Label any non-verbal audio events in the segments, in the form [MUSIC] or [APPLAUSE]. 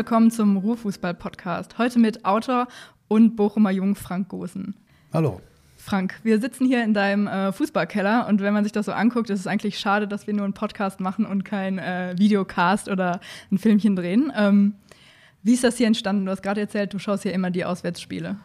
Willkommen zum Ruhrfußball-Podcast. Heute mit Autor und Bochumer Jung Frank Gosen. Hallo. Frank, wir sitzen hier in deinem äh, Fußballkeller und wenn man sich das so anguckt, ist es eigentlich schade, dass wir nur einen Podcast machen und kein äh, Videocast oder ein Filmchen drehen. Ähm, wie ist das hier entstanden? Du hast gerade erzählt, du schaust hier immer die Auswärtsspiele.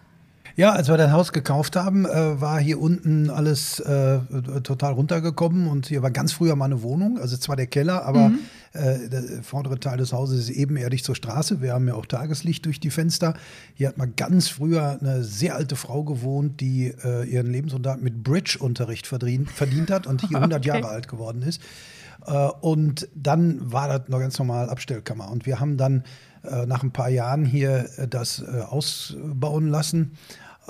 Ja, als wir das Haus gekauft haben, äh, war hier unten alles äh, total runtergekommen und hier war ganz früher mal eine Wohnung, also zwar der Keller, aber mhm. äh, der vordere Teil des Hauses ist ebenerdig zur Straße. Wir haben ja auch Tageslicht durch die Fenster. Hier hat mal ganz früher eine sehr alte Frau gewohnt, die äh, ihren Lebensunterhalt mit Bridge-Unterricht verdient, verdient hat und hier [LAUGHS] 100 okay. Jahre alt geworden ist. Äh, und dann war das noch ganz normal Abstellkammer und wir haben dann äh, nach ein paar Jahren hier das ausbauen lassen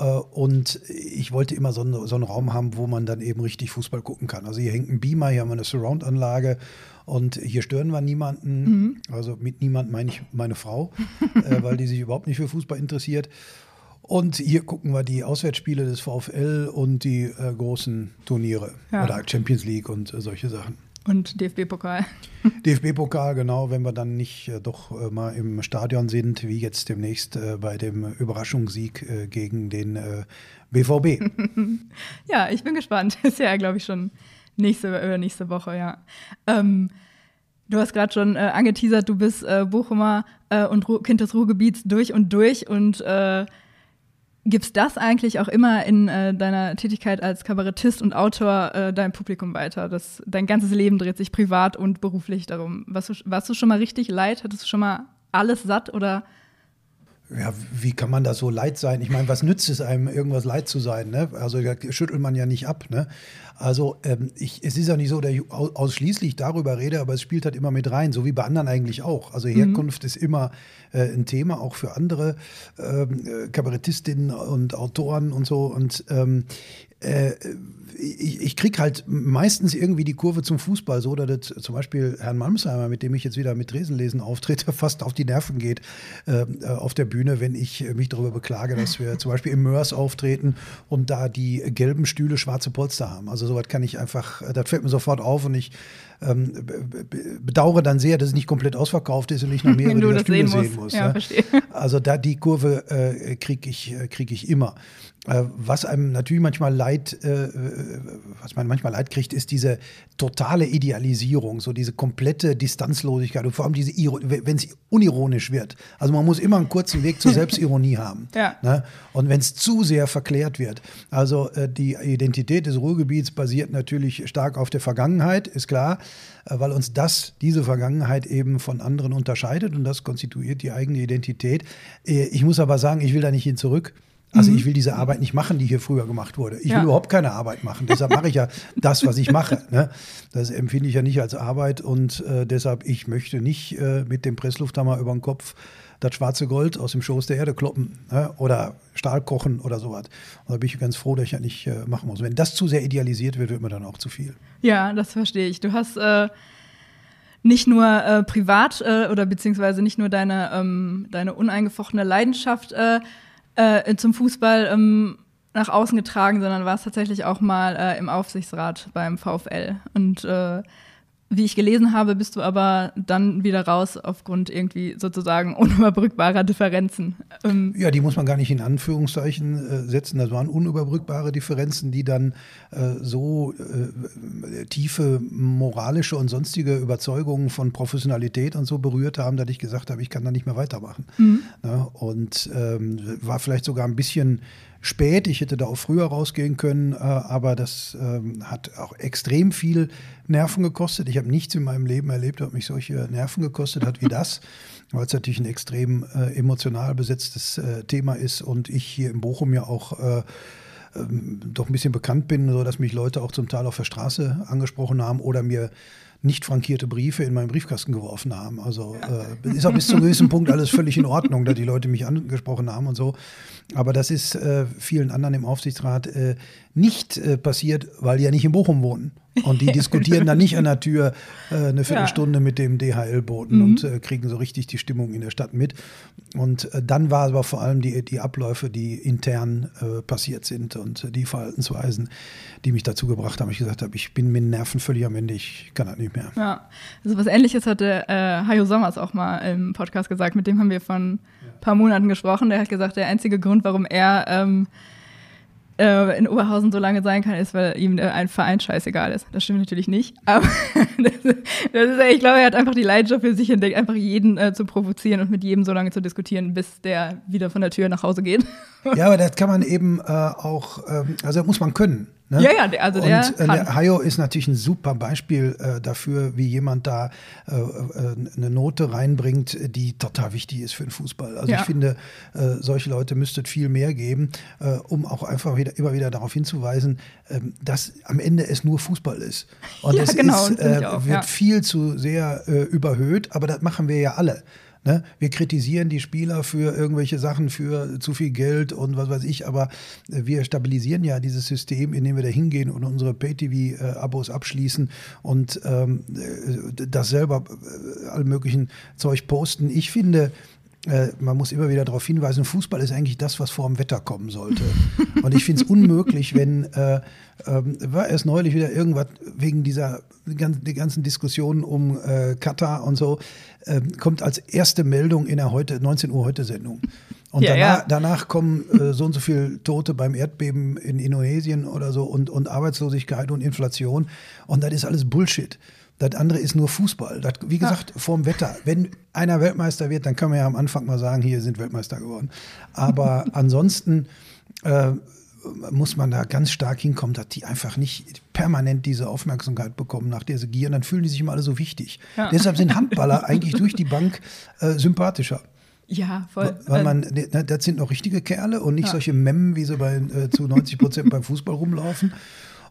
und ich wollte immer so einen, so einen, Raum haben, wo man dann eben richtig Fußball gucken kann. Also hier hängt ein Beamer, hier haben wir eine Surround-Anlage und hier stören wir niemanden. Mhm. Also mit niemand meine ich meine Frau, äh, [LAUGHS] weil die sich überhaupt nicht für Fußball interessiert. Und hier gucken wir die Auswärtsspiele des VfL und die äh, großen Turniere ja. oder Champions League und äh, solche Sachen. Und DFB-Pokal. [LAUGHS] DFB-Pokal, genau, wenn wir dann nicht äh, doch äh, mal im Stadion sind, wie jetzt demnächst äh, bei dem Überraschungssieg äh, gegen den BVB. Äh, [LAUGHS] ja, ich bin gespannt. [LAUGHS] Ist ja, glaube ich, schon nächste, äh, nächste Woche, ja. Ähm, du hast gerade schon angeteasert, du bist Bochumer und Ru Kind des Ruhrgebiets durch und durch und Gibst das eigentlich auch immer in äh, deiner Tätigkeit als Kabarettist und Autor äh, deinem Publikum weiter? Das, dein ganzes Leben dreht sich privat und beruflich darum. Warst du, warst du schon mal richtig leid? Hattest du schon mal alles satt oder ja, wie kann man da so leid sein? Ich meine, was nützt es einem, irgendwas leid zu sein? Ne? Also da schüttelt man ja nicht ab. Ne? Also ähm, ich, es ist ja nicht so, dass ich ausschließlich darüber rede, aber es spielt halt immer mit rein, so wie bei anderen eigentlich auch. Also Herkunft mhm. ist immer äh, ein Thema, auch für andere ähm, äh, Kabarettistinnen und Autoren und so. Und ähm, äh, ich, ich kriege halt meistens irgendwie die Kurve zum Fußball so, dass das zum Beispiel Herrn Malmsheimer, mit dem ich jetzt wieder mit Tresenlesen auftrete, [LAUGHS] fast auf die Nerven geht äh, auf der Bühne, wenn ich mich darüber beklage, dass wir zum Beispiel im Mörs auftreten und da die gelben Stühle schwarze Polster haben. Also sowas kann ich einfach, das fällt mir sofort auf und ich ähm, bedauere dann sehr, dass es nicht komplett ausverkauft ist und ich noch [LAUGHS] mehrere Stühle sehen, sehen muss. Ja, ja. Also da die Kurve äh, kriege ich, äh, krieg ich immer. Äh, was einem natürlich manchmal leid, äh, was man manchmal leid kriegt, ist diese totale Idealisierung, so diese komplette Distanzlosigkeit und vor allem diese, wenn es unironisch wird. Also man muss immer einen kurzen Weg zur [LAUGHS] Selbstironie haben. Ja. Ne? Und wenn es zu sehr verklärt wird. Also äh, die Identität des Ruhrgebiets basiert natürlich stark auf der Vergangenheit, ist klar, äh, weil uns das, diese Vergangenheit eben von anderen unterscheidet und das konstituiert die eigene Identität. Äh, ich muss aber sagen, ich will da nicht hin zurück. Also mhm. ich will diese Arbeit nicht machen, die hier früher gemacht wurde. Ich ja. will überhaupt keine Arbeit machen. Deshalb mache ich ja [LAUGHS] das, was ich mache. Ne? Das empfinde ich ja nicht als Arbeit und äh, deshalb, ich möchte nicht äh, mit dem Presslufthammer über den Kopf das schwarze Gold aus dem Schoß der Erde kloppen ne? oder Stahl kochen oder sowas. Und da bin ich ganz froh, dass ich ja nicht äh, machen muss. Wenn das zu sehr idealisiert wird, wird mir dann auch zu viel. Ja, das verstehe ich. Du hast äh, nicht nur äh, privat äh, oder beziehungsweise nicht nur deine, ähm, deine uneingefochtene Leidenschaft äh, zum Fußball ähm, nach außen getragen, sondern war es tatsächlich auch mal äh, im Aufsichtsrat beim VfL. Und äh, wie ich gelesen habe, bist du aber dann wieder raus aufgrund irgendwie sozusagen unüberbrückbarer Differenzen. Ähm ja, die muss man gar nicht in Anführungszeichen äh, setzen. Das waren unüberbrückbare Differenzen, die dann äh, so äh, tiefe moralische und sonstige Überzeugungen von Professionalität und so berührt haben, dass ich gesagt habe, ich kann da nicht mehr weitermachen. Mhm. Ja, und ähm, war vielleicht sogar ein bisschen spät. Ich hätte da auch früher rausgehen können, äh, aber das ähm, hat auch extrem viel Nerven gekostet. Ich habe nichts in meinem Leben erlebt, was mich solche Nerven gekostet hat wie das, [LAUGHS] weil es natürlich ein extrem äh, emotional besetztes äh, Thema ist und ich hier in Bochum ja auch äh, ähm, doch ein bisschen bekannt bin, so dass mich Leute auch zum Teil auf der Straße angesprochen haben oder mir nicht frankierte Briefe in meinen Briefkasten geworfen haben. Also äh, ist auch bis zu einem gewissen Punkt alles völlig in Ordnung, dass die Leute mich angesprochen haben und so. Aber das ist äh, vielen anderen im Aufsichtsrat äh, nicht äh, passiert, weil die ja nicht in Bochum wohnen. Und die [LAUGHS] diskutieren dann nicht an der Tür äh, eine Viertelstunde ja. mit dem DHL-Boten mhm. und äh, kriegen so richtig die Stimmung in der Stadt mit. Und äh, dann war aber vor allem die, die Abläufe, die intern äh, passiert sind und die Verhaltensweisen, die mich dazu gebracht haben. Ich gesagt habe, ich bin mit den Nerven völlig am Ende, ich kann das nicht mehr. Ja, also was ähnliches hatte äh, Hajo Sommers auch mal im Podcast gesagt. Mit dem haben wir von ein paar Monaten gesprochen. Der hat gesagt, der einzige Grund, warum er ähm, äh, in Oberhausen so lange sein kann, ist, weil ihm ein Verein scheißegal ist. Das stimmt natürlich nicht. [LAUGHS] Aber das das ist, ich glaube, er hat einfach die Leidenschaft für sich entdeckt, einfach jeden äh, zu provozieren und mit jedem so lange zu diskutieren, bis der wieder von der Tür nach Hause geht. Ja, aber das kann man eben äh, auch, ähm, also muss man können. Ne? Ja, ja, also der Und äh, der Hayo ist natürlich ein super Beispiel äh, dafür, wie jemand da äh, äh, eine Note reinbringt, die total wichtig ist für den Fußball. Also ja. ich finde, äh, solche Leute müsste es viel mehr geben, äh, um auch einfach wieder, immer wieder darauf hinzuweisen, ähm, dass am Ende es nur Fußball ist. Und ja, es genau, ist, auch, wird ja. viel zu sehr überhöht, aber das machen wir ja alle. Ne? Wir kritisieren die Spieler für irgendwelche Sachen, für zu viel Geld und was weiß ich, aber äh, wir stabilisieren ja dieses System, indem wir da hingehen und unsere Pay-TV-Abos abschließen und ähm, äh, das selber äh, all möglichen Zeug posten. Ich finde, äh, man muss immer wieder darauf hinweisen, Fußball ist eigentlich das, was vor dem Wetter kommen sollte. [LAUGHS] Und ich finde es unmöglich, wenn, äh, äh, war erst neulich wieder irgendwas wegen dieser die ganzen Diskussionen um äh, Katar und so, äh, kommt als erste Meldung in der heute 19 Uhr heute Sendung. Und ja, danach, ja. danach, kommen äh, so und so viele Tote beim Erdbeben in Indonesien oder so und, und Arbeitslosigkeit und Inflation. Und das ist alles Bullshit. Das andere ist nur Fußball. Das, wie gesagt, ja. vorm Wetter. Wenn einer Weltmeister wird, dann kann man ja am Anfang mal sagen, hier sind Weltmeister geworden. Aber [LAUGHS] ansonsten äh, muss man da ganz stark hinkommen, dass die einfach nicht permanent diese Aufmerksamkeit bekommen, nach der sie gieren. Dann fühlen die sich immer alle so wichtig. Ja. Deshalb sind [LAUGHS] Handballer eigentlich durch die Bank äh, sympathischer. Ja, voll. Weil man, ne, ne, das sind noch richtige Kerle und nicht ja. solche Memmen, wie sie bei, äh, zu 90 Prozent beim Fußball rumlaufen.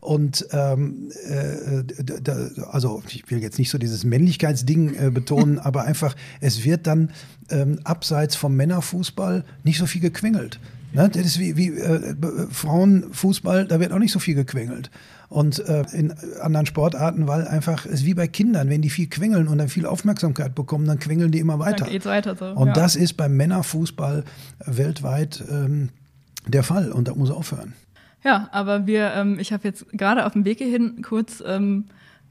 Und ähm, äh, da, also ich will jetzt nicht so dieses Männlichkeitsding äh, betonen, [LAUGHS] aber einfach, es wird dann ähm, abseits vom Männerfußball nicht so viel gequengelt. Ne? Das ist wie, wie äh, Frauenfußball, da wird auch nicht so viel gequengelt. Und äh, in anderen Sportarten, weil einfach es ist wie bei Kindern, wenn die viel quengeln und dann viel Aufmerksamkeit bekommen, dann quengeln die immer weiter. Dann geht's weiter so. Und ja. das ist beim Männerfußball weltweit ähm, der Fall und da muss aufhören. Ja, aber wir, ähm, ich habe jetzt gerade auf dem Weg hierhin kurz ähm,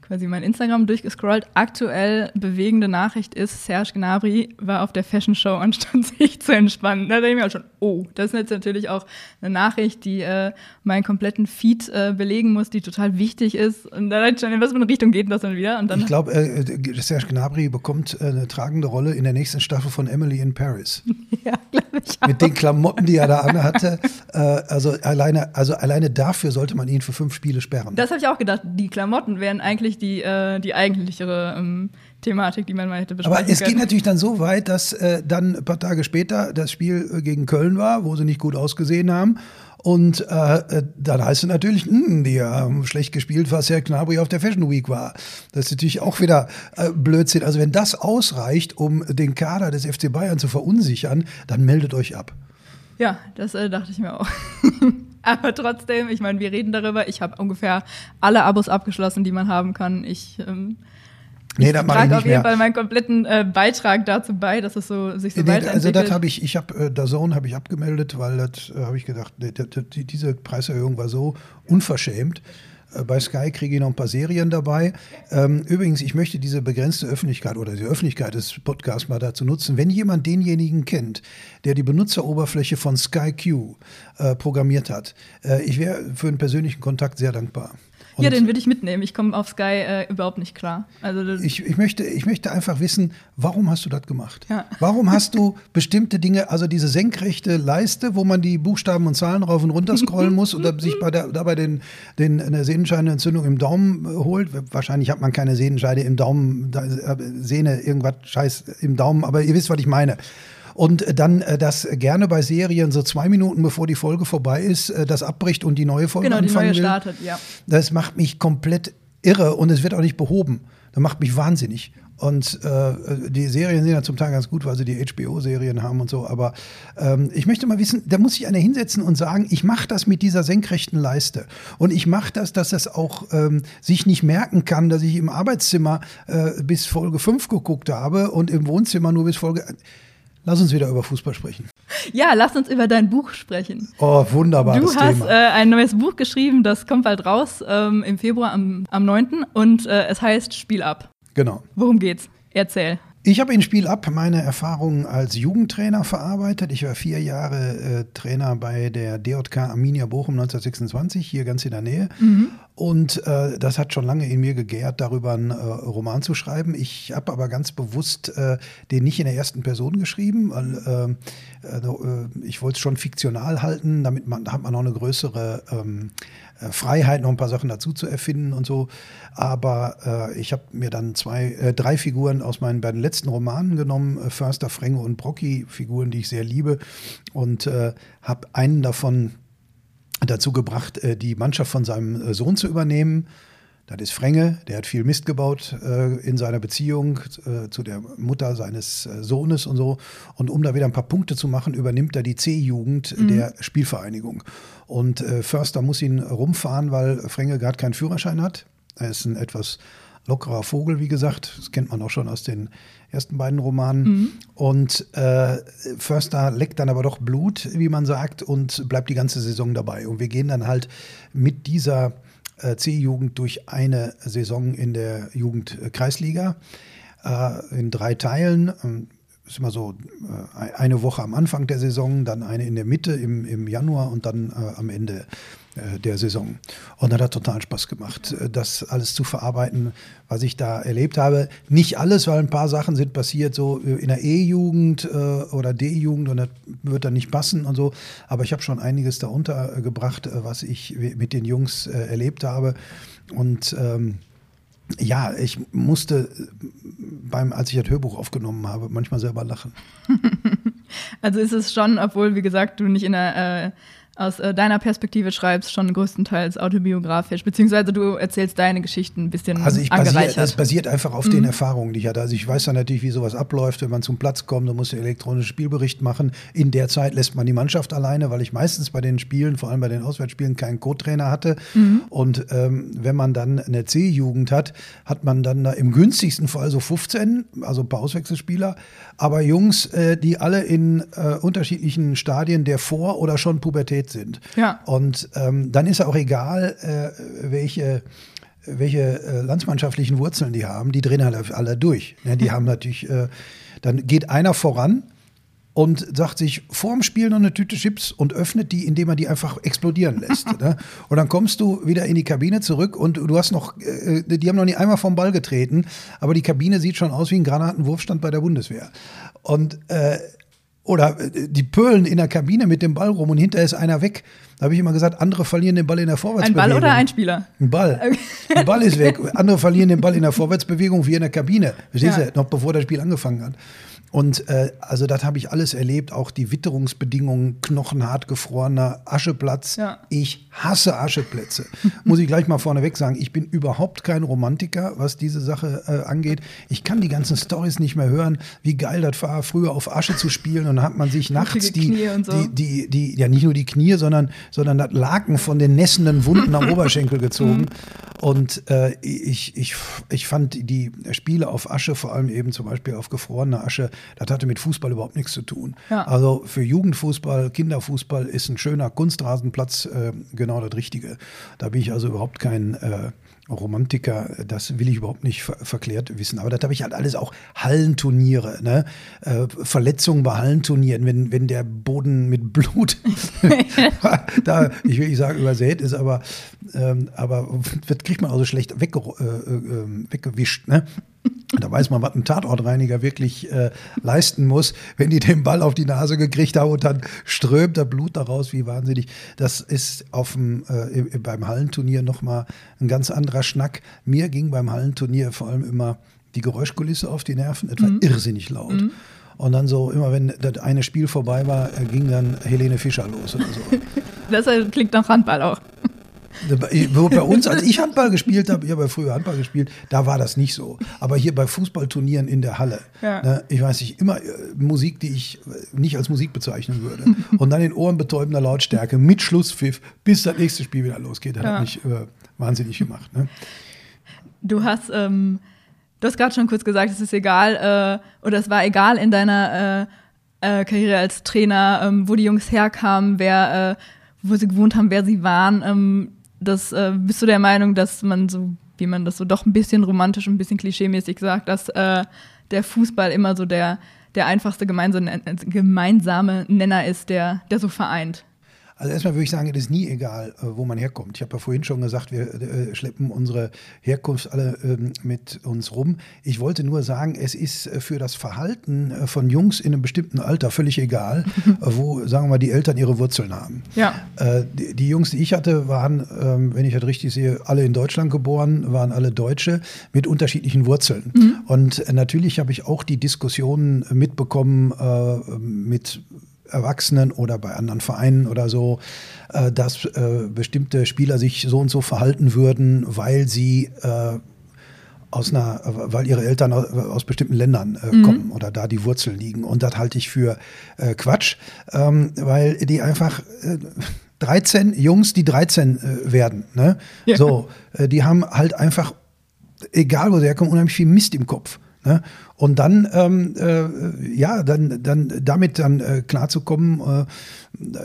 quasi mein Instagram durchgescrollt. Aktuell bewegende Nachricht ist, Serge Gnabry war auf der Fashion Show anstatt [LAUGHS] sich zu entspannen. Da denke ich mir auch schon, oh, das ist jetzt natürlich auch eine Nachricht, die äh, meinen kompletten Feed äh, belegen muss, die total wichtig ist. Und da schon, in was für eine Richtung geht das dann wieder? Und dann ich glaube, äh, Serge Gnabry bekommt äh, eine tragende Rolle in der nächsten Staffel von Emily in Paris. [LAUGHS] ja, glaube ich auch. Mit den Klamotten, die er da anhatte. äh, also alleine, also alleine dafür sollte man ihn für fünf Spiele sperren. Das habe ich auch gedacht. Die Klamotten wären eigentlich eigentlich die, äh, die eigentlichere ähm, Thematik, die man mal hätte besprechen Aber es können. geht natürlich dann so weit, dass äh, dann ein paar Tage später das Spiel äh, gegen Köln war, wo sie nicht gut ausgesehen haben. Und äh, äh dann heißt es natürlich, mh, hm, die haben schlecht gespielt, was Herr Knabri auf der Fashion Week war. Das ist natürlich auch wieder äh, Blödsinn. Also wenn das ausreicht, um den Kader des FC Bayern zu verunsichern, dann meldet euch ab. Ja, das äh, dachte ich mir auch. [LAUGHS] Aber trotzdem, ich meine, wir reden darüber. Ich habe ungefähr alle Abos abgeschlossen, die man haben kann. Ich, ähm, nee, ich trage auf jeden Fall meinen kompletten äh, Beitrag dazu bei, dass es so sich so nee, weiterentwickelt. Also das habe ich, ich habe äh, Dazone habe ich abgemeldet, weil das äh, habe ich gedacht, nee, die, diese Preiserhöhung war so unverschämt. Äh, bei Sky kriege ich noch ein paar Serien dabei. Ähm, übrigens, ich möchte diese begrenzte Öffentlichkeit oder die Öffentlichkeit des Podcasts mal dazu nutzen. Wenn jemand denjenigen kennt, der die Benutzeroberfläche von Sky Q äh, programmiert hat, äh, ich wäre für einen persönlichen Kontakt sehr dankbar. Und ja, den würde ich mitnehmen. Ich komme auf Sky äh, überhaupt nicht klar. Also ich, ich, möchte, ich möchte einfach wissen, warum hast du das gemacht? Ja. Warum hast du bestimmte Dinge, also diese senkrechte Leiste, wo man die Buchstaben und Zahlen rauf und runter scrollen muss oder sich bei der, dabei den, den, eine Sehnenscheidenentzündung im Daumen holt? Wahrscheinlich hat man keine Sehnenscheide im Daumen, äh, Sehne, irgendwas Scheiß im Daumen, aber ihr wisst, was ich meine. Und dann äh, das gerne bei Serien so zwei Minuten bevor die Folge vorbei ist, äh, das abbricht und die neue Folge genau, anfangen die neue will. startet, ja. Das macht mich komplett irre und es wird auch nicht behoben. Das macht mich wahnsinnig. Und äh, die Serien sind ja zum Teil ganz gut, weil sie die HBO-Serien haben und so. Aber ähm, ich möchte mal wissen, da muss sich einer hinsetzen und sagen, ich mache das mit dieser senkrechten Leiste. Und ich mache das, dass das auch ähm, sich nicht merken kann, dass ich im Arbeitszimmer äh, bis Folge 5 geguckt habe und im Wohnzimmer nur bis Folge. Lass uns wieder über Fußball sprechen. Ja, lass uns über dein Buch sprechen. Oh, wunderbar. Du hast äh, ein neues Buch geschrieben, das kommt bald raus, ähm, im Februar am, am 9. Und äh, es heißt Spiel ab. Genau. Worum geht's? Erzähl. Ich habe in Spiel ab meine Erfahrungen als Jugendtrainer verarbeitet. Ich war vier Jahre äh, Trainer bei der DJK Arminia Bochum 1926, hier ganz in der Nähe. Mhm. Und äh, das hat schon lange in mir gegärt, darüber einen äh, Roman zu schreiben. Ich habe aber ganz bewusst äh, den nicht in der ersten Person geschrieben, weil ähm, äh, ich wollte es schon fiktional halten, damit man, hat man noch eine größere ähm, äh, Freiheit, noch ein paar Sachen dazu zu erfinden und so. Aber äh, ich habe mir dann zwei, äh, drei Figuren aus meinen beiden letzten Romanen genommen, äh, Förster, Frenge und Brocky, Figuren, die ich sehr liebe, und äh, habe einen davon dazu gebracht, äh, die Mannschaft von seinem Sohn zu übernehmen. Das ist Frenge, der hat viel Mist gebaut äh, in seiner Beziehung äh, zu der Mutter seines äh, Sohnes und so. Und um da wieder ein paar Punkte zu machen, übernimmt er die C-Jugend mhm. der Spielvereinigung. Und äh, Förster muss ihn rumfahren, weil Frenge gerade keinen Führerschein hat. Er ist ein etwas lockerer Vogel, wie gesagt. Das kennt man auch schon aus den ersten beiden Romanen. Mhm. Und äh, Förster leckt dann aber doch Blut, wie man sagt, und bleibt die ganze Saison dabei. Und wir gehen dann halt mit dieser C-Jugend durch eine Saison in der Jugendkreisliga äh, in drei Teilen. Ähm, ist immer so äh, eine Woche am Anfang der Saison, dann eine in der Mitte im, im Januar und dann äh, am Ende äh, der Saison. Und das hat total Spaß gemacht, äh, das alles zu verarbeiten, was ich da erlebt habe. Nicht alles, weil ein paar Sachen sind passiert, so in der E-Jugend äh, oder D-Jugend und das wird dann nicht passen und so. Aber ich habe schon einiges da untergebracht, was ich mit den Jungs erlebt habe. Und ähm, ja, ich musste beim, als ich das Hörbuch aufgenommen habe, manchmal selber lachen. [LAUGHS] also ist es schon, obwohl, wie gesagt, du nicht in der äh, aus äh, deiner Perspektive schreibst, schon größtenteils autobiografisch, beziehungsweise du erzählst deine Geschichten ein bisschen also ich angereichert. das basiert einfach auf mhm. den Erfahrungen, die ich hatte. Also ich weiß dann natürlich, wie sowas abläuft, wenn man zum Platz kommt, dann muss der elektronische Spielbericht machen. In der Zeit lässt man die Mannschaft alleine, weil ich meistens bei den Spielen, vor allem bei den Auswärtsspielen, keinen Co-Trainer hatte. Mhm. Und ähm, wenn man dann eine C-Jugend hat, hat man dann im günstigsten Fall so 15, also ein paar Auswechselspieler, aber Jungs, äh, die alle in äh, unterschiedlichen Stadien der Vor- oder schon Pubertät sind. Ja. Und ähm, dann ist auch egal, äh, welche welche äh, landsmannschaftlichen Wurzeln die haben, die drehen halt alle durch. Ja, die [LAUGHS] haben natürlich, äh, dann geht einer voran und sagt sich vorm Spiel noch eine Tüte Chips und öffnet die, indem er die einfach explodieren lässt. [LAUGHS] ne? Und dann kommst du wieder in die Kabine zurück und du hast noch, äh, die haben noch nie einmal vom Ball getreten, aber die Kabine sieht schon aus wie ein Granatenwurfstand bei der Bundeswehr. Und äh, oder äh, die pölen in der Kabine mit dem Ball rum und hinterher ist einer weg. Da habe ich immer gesagt, andere verlieren den Ball in der Vorwärtsbewegung. Ein Ball oder ein Spieler? Ein Ball. Okay. [LAUGHS] Ein Ball ist weg. Andere verlieren den Ball in der Vorwärtsbewegung wie in der Kabine. Verstehst ja. du? Noch bevor das Spiel angefangen hat. Und äh, also das habe ich alles erlebt, auch die Witterungsbedingungen, knochenhart gefrorener Ascheplatz. Ja. Ich hasse Ascheplätze. [LAUGHS] Muss ich gleich mal vorneweg sagen, ich bin überhaupt kein Romantiker, was diese Sache äh, angeht. Ich kann die ganzen Stories nicht mehr hören, wie geil das war, früher auf Asche zu spielen und dann hat man sich nachts die, so. die, die, die, ja nicht nur die Knie, sondern, sondern das Laken von den nässenden Wunden am [LAUGHS] Oberschenkel gezogen. Mhm. Und äh, ich, ich, ich fand die Spiele auf Asche, vor allem eben zum Beispiel auf gefrorene Asche, das hatte mit Fußball überhaupt nichts zu tun. Ja. Also für Jugendfußball, Kinderfußball ist ein schöner Kunstrasenplatz äh, genau das Richtige. Da bin ich also überhaupt kein äh, Romantiker, das will ich überhaupt nicht ver verklärt wissen. Aber das habe ich halt alles auch Hallenturniere, ne? Äh, Verletzungen bei Hallenturnieren, wenn, wenn der Boden mit Blut, [LAUGHS] [LAUGHS] da, ich will nicht sagen übersät ist, aber, ähm, aber das kriegt man also schlecht wegge äh, äh, weggewischt. Ne? [LAUGHS] Da weiß man, was ein Tatortreiniger wirklich äh, leisten muss, wenn die den Ball auf die Nase gekriegt haben und dann strömt der Blut daraus, wie wahnsinnig. Das ist auf dem, äh, beim Hallenturnier nochmal ein ganz anderer Schnack. Mir ging beim Hallenturnier vor allem immer die Geräuschkulisse auf die Nerven, etwa mhm. irrsinnig laut. Mhm. Und dann so, immer wenn das eine Spiel vorbei war, ging dann Helene Fischer los oder so. [LAUGHS] Das klingt nach Handball auch. Bei uns, als ich Handball gespielt habe, ich habe ja früher Handball gespielt, da war das nicht so. Aber hier bei Fußballturnieren in der Halle, ja. ne, ich weiß nicht, immer äh, Musik, die ich äh, nicht als Musik bezeichnen würde. [LAUGHS] Und dann in ohrenbetäubender Lautstärke mit Schlusspfiff, bis das nächste Spiel wieder losgeht. Das ja. hat mich äh, wahnsinnig gemacht. Ne? Du hast, ähm, du hast gerade schon kurz gesagt, es ist egal, äh, oder es war egal in deiner äh, äh, Karriere als Trainer, ähm, wo die Jungs herkamen, wer, wo sie gewohnt haben, wer sie waren. Ähm, das, äh, bist du der Meinung, dass man so, wie man das so doch ein bisschen romantisch und ein bisschen klischeemäßig sagt, dass äh, der Fußball immer so der, der einfachste gemeinsame, gemeinsame Nenner ist, der, der so vereint? Also erstmal würde ich sagen, es ist nie egal, äh, wo man herkommt. Ich habe ja vorhin schon gesagt, wir äh, schleppen unsere Herkunft alle ähm, mit uns rum. Ich wollte nur sagen, es ist äh, für das Verhalten von Jungs in einem bestimmten Alter völlig egal, [LAUGHS] wo, sagen wir mal, die Eltern ihre Wurzeln haben. Ja. Die Jungs, die ich hatte, waren, ähm, wenn ich das richtig sehe, alle in Deutschland geboren, waren alle Deutsche mit unterschiedlichen Wurzeln. Mhm. Und natürlich habe ich auch die Diskussionen mitbekommen mit Erwachsenen oder bei anderen Vereinen oder so, äh, dass äh, bestimmte Spieler sich so und so verhalten würden, weil sie äh, aus einer, weil ihre Eltern aus bestimmten Ländern äh, mhm. kommen oder da die Wurzeln liegen. Und das halte ich für äh, Quatsch, ähm, weil die einfach äh, 13 Jungs, die 13 äh, werden, ne? Ja. so, äh, die haben halt einfach, egal wo sie herkommen, unheimlich viel Mist im Kopf. Ne? Und dann, ähm, äh, ja, dann, dann damit dann äh, klarzukommen, äh,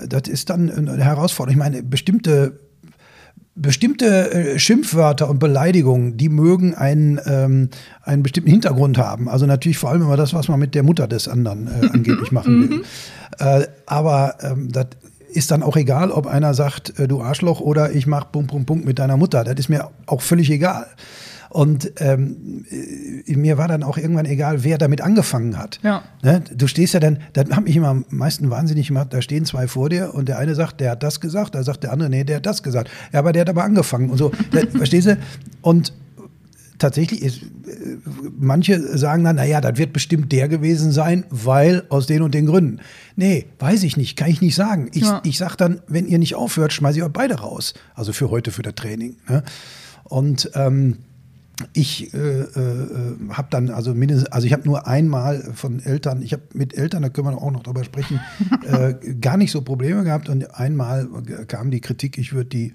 das ist dann eine Herausforderung. Ich meine, bestimmte bestimmte äh, Schimpfwörter und Beleidigungen, die mögen einen, ähm, einen bestimmten Hintergrund haben. Also natürlich vor allem immer das, was man mit der Mutter des anderen äh, [LAUGHS] angeblich machen will. Mhm. äh, aber ähm, das ist dann auch egal, ob einer sagt, äh, du Arschloch oder ich mach Punkt, Punkt, Punkt mit deiner Mutter. Das ist mir auch völlig egal. Und ähm, äh, mir war dann auch irgendwann egal, wer damit angefangen hat. Ja. Ne? Du stehst ja dann, das hat mich immer am meisten wahnsinnig gemacht, da stehen zwei vor dir und der eine sagt, der hat das gesagt, da sagt der andere, nee, der hat das gesagt. Ja, aber der hat aber angefangen und so. [LAUGHS] Der, verstehst du? Und tatsächlich ist, äh, manche sagen dann, naja, das wird bestimmt der gewesen sein, weil aus den und den Gründen. Nee, weiß ich nicht, kann ich nicht sagen. Ich, ja. ich sag dann, wenn ihr nicht aufhört, schmeiße ich euch beide raus. Also für heute, für das Training. Ne? Und ähm, ich äh, äh, habe dann also mindestens, also ich habe nur einmal von Eltern, ich habe mit Eltern, da können wir auch noch drüber sprechen, [LAUGHS] äh, gar nicht so Probleme gehabt und einmal kam die Kritik, ich würde die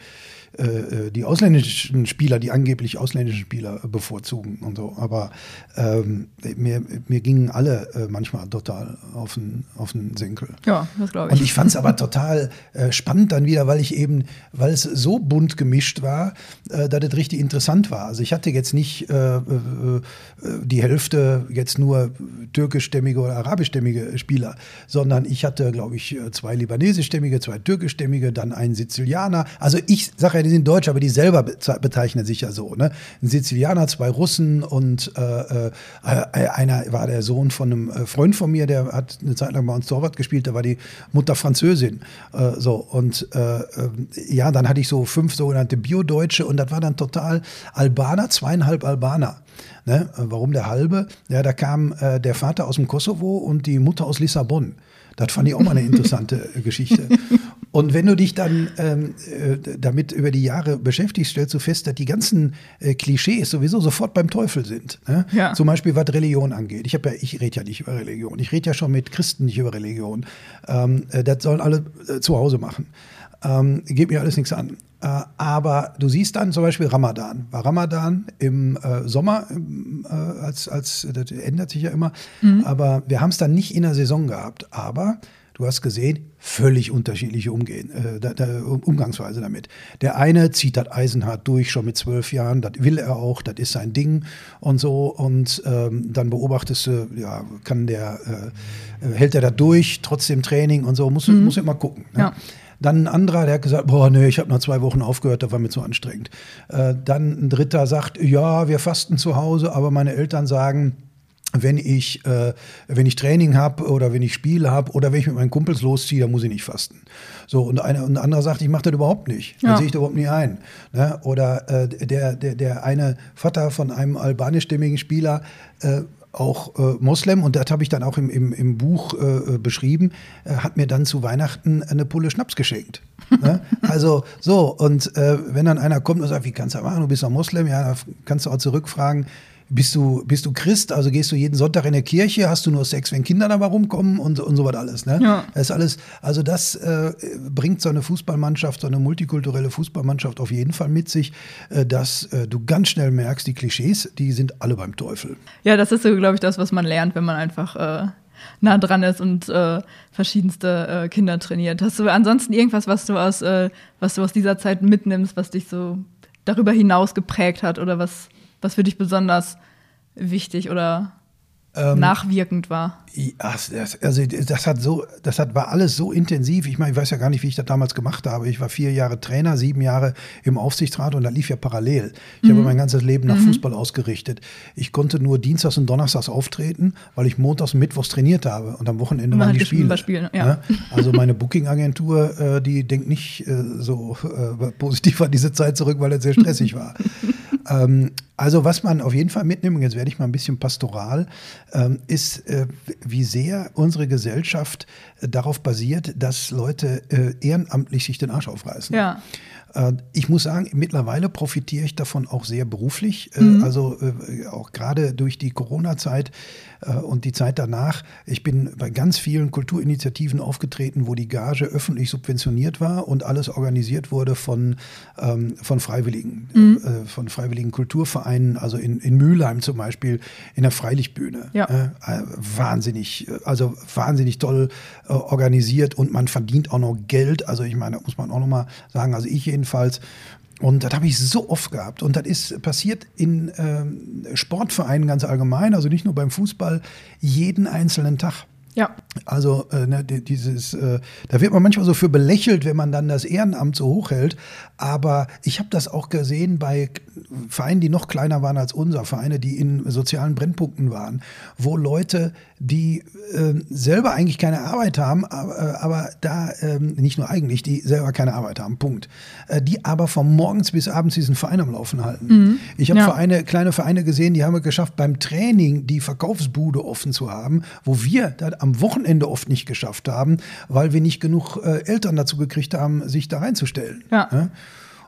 äh, äh, die ausländischen Spieler, die angeblich ausländischen Spieler bevorzugen und so. Aber ähm, mir, mir gingen alle äh, manchmal total auf den, auf den Senkel. Ja, das glaube ich. Und ich fand es aber total äh, spannend dann wieder, weil ich eben, weil es so bunt gemischt war, äh, dass es richtig interessant war. Also ich hatte jetzt nicht die Hälfte jetzt nur türkischstämmige oder arabischstämmige Spieler, sondern ich hatte, glaube ich, zwei libanesischstämmige, zwei türkischstämmige, dann einen Sizilianer. Also ich sage ja die sind Deutsch, aber die selber bezeichnen sich ja so. Ne? Ein Sizilianer, zwei Russen und äh, äh, einer war der Sohn von einem äh, Freund von mir, der hat eine Zeit lang bei uns Torwart gespielt, da war die Mutter Französin. Äh, so und äh, äh, ja, dann hatte ich so fünf sogenannte Bio-Deutsche und das war dann total Albaner, zweieinhalb Albaner. Ne? Warum der halbe? Ja, da kam äh, der Vater aus dem Kosovo und die Mutter aus Lissabon. Das fand ich auch mal eine [LAUGHS] interessante Geschichte. Und wenn du dich dann ähm, äh, damit über die Jahre beschäftigst, stellst du fest, dass die ganzen äh, Klischees sowieso sofort beim Teufel sind. Ne? Ja. Zum Beispiel, was Religion angeht. Ich, ja, ich rede ja nicht über Religion. Ich rede ja schon mit Christen nicht über Religion. Ähm, äh, das sollen alle äh, zu Hause machen. Ähm, geht mir alles nichts an. Äh, aber du siehst dann zum Beispiel Ramadan. War Ramadan im äh, Sommer, äh, als, als, das ändert sich ja immer. Mhm. Aber wir haben es dann nicht in der Saison gehabt. Aber du hast gesehen, völlig unterschiedliche Umgehen, äh, da, da, Umgangsweise damit. Der eine zieht das eisenhart durch, schon mit zwölf Jahren, das will er auch, das ist sein Ding und so. Und ähm, dann beobachtest du, ja, kann der, äh, hält er da durch, trotzdem Training und so, muss, mhm. muss immer gucken. Ne? Ja. Dann ein anderer, der hat gesagt, boah, nee, ich habe nach zwei Wochen aufgehört, das war mir zu anstrengend. Äh, dann ein dritter sagt, ja, wir fasten zu Hause, aber meine Eltern sagen, wenn ich, äh, wenn ich Training habe oder wenn ich Spiele habe oder wenn ich mit meinen Kumpels losziehe, dann muss ich nicht fasten. So, und, einer, und ein anderer sagt, ich mache das überhaupt nicht. Ja. Dann sehe ich da überhaupt nicht ein. Ne? Oder äh, der, der, der eine Vater von einem albanischstämmigen Spieler äh, auch äh, Moslem, und das habe ich dann auch im, im, im Buch äh, beschrieben, äh, hat mir dann zu Weihnachten eine Pulle Schnaps geschenkt. ne? [LAUGHS] Also so, und äh, wenn dann einer kommt und sagt, wie kannst du das machen, du bist doch Moslem, ja, kannst du auch zurückfragen, bist du, bist du Christ, also gehst du jeden Sonntag in der Kirche, hast du nur Sex, wenn Kinder dabei rumkommen und, und so was alles. Ne? Ja. Das ist alles, also das äh, bringt so eine Fußballmannschaft, so eine multikulturelle Fußballmannschaft auf jeden Fall mit sich, äh, dass äh, du ganz schnell merkst, die Klischees, die sind alle beim Teufel. Ja, das ist so, glaube ich, das, was man lernt, wenn man einfach äh, nah dran ist und äh, verschiedenste äh, Kinder trainiert. Hast du ansonsten irgendwas, was du aus, was du aus dieser Zeit mitnimmst, was dich so darüber hinaus geprägt hat oder was was für dich besonders wichtig oder ähm, nachwirkend war? Ja, das, also das hat so, das hat, war alles so intensiv. Ich meine, ich weiß ja gar nicht, wie ich das damals gemacht habe. Ich war vier Jahre Trainer, sieben Jahre im Aufsichtsrat und da lief ja parallel. Ich mhm. habe mein ganzes Leben nach mhm. Fußball ausgerichtet. Ich konnte nur Dienstags und Donnerstags auftreten, weil ich montags und mittwochs trainiert habe und am Wochenende waren die Spiele. Spielen, ja. Ja? Also meine Booking-Agentur, äh, die denkt nicht äh, so äh, positiv an diese Zeit zurück, weil es sehr stressig war. [LAUGHS] ähm, also was man auf jeden Fall mitnimmt, und jetzt werde ich mal ein bisschen pastoral, ähm, ist, äh, wie sehr unsere Gesellschaft äh, darauf basiert, dass Leute äh, ehrenamtlich sich den Arsch aufreißen. Ja. Äh, ich muss sagen, mittlerweile profitiere ich davon auch sehr beruflich. Äh, mhm. Also äh, auch gerade durch die Corona-Zeit und die Zeit danach. Ich bin bei ganz vielen Kulturinitiativen aufgetreten, wo die Gage öffentlich subventioniert war und alles organisiert wurde von, ähm, von Freiwilligen, mhm. von freiwilligen Kulturvereinen. Also in, in Mülheim zum Beispiel in der Freilichtbühne. Ja. wahnsinnig, also wahnsinnig toll organisiert und man verdient auch noch Geld. Also ich meine, da muss man auch noch mal sagen, also ich jedenfalls. Und das habe ich so oft gehabt. Und das ist passiert in ähm, Sportvereinen ganz allgemein, also nicht nur beim Fußball, jeden einzelnen Tag. Ja. Also äh, ne, dieses, äh, da wird man manchmal so für belächelt, wenn man dann das Ehrenamt so hochhält. Aber ich habe das auch gesehen bei Vereinen, die noch kleiner waren als unser, Vereine, die in sozialen Brennpunkten waren, wo Leute, die äh, selber eigentlich keine Arbeit haben, aber, äh, aber da ähm, nicht nur eigentlich, die selber keine Arbeit haben, Punkt. Äh, die aber von morgens bis abends diesen Verein am Laufen halten. Mhm. Ich habe ja. Vereine, kleine Vereine gesehen, die haben es geschafft, beim Training die Verkaufsbude offen zu haben, wo wir das am Wochenende oft nicht geschafft haben, weil wir nicht genug äh, Eltern dazu gekriegt haben, sich da reinzustellen. Ja. ja?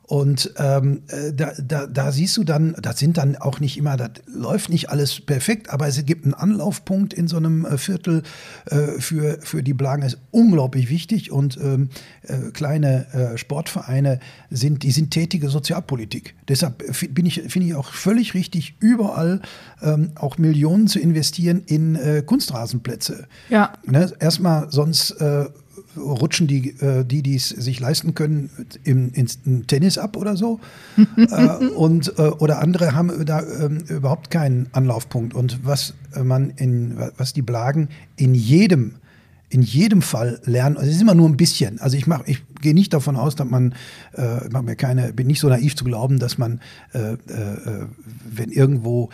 Und ähm, äh, da, da, da siehst du dann, das sind dann auch nicht immer, das läuft nicht alles perfekt, aber es gibt einen Anlaufpunkt in so einem äh, Viertel äh, für, für die Blagen, ist unglaublich wichtig. Und ähm, äh, kleine äh, Sportvereine sind, die sind tätige Sozialpolitik. Deshalb bin ich, finde ich auch völlig richtig, überall ähm, auch Millionen zu investieren in äh, Kunstrasenplätze. Ja. Ne? Erstmal sonst rutschen die, äh, die es sich leisten können, im, ins Tennis ab oder so. [LAUGHS] äh, und, äh, oder andere haben da ähm, überhaupt keinen Anlaufpunkt. Und was man in, was die Blagen in jedem in jedem Fall lernen. Also es ist immer nur ein bisschen. Also ich mache, ich gehe nicht davon aus, dass man, äh, mach mir keine, bin nicht so naiv zu glauben, dass man, äh, äh, wenn irgendwo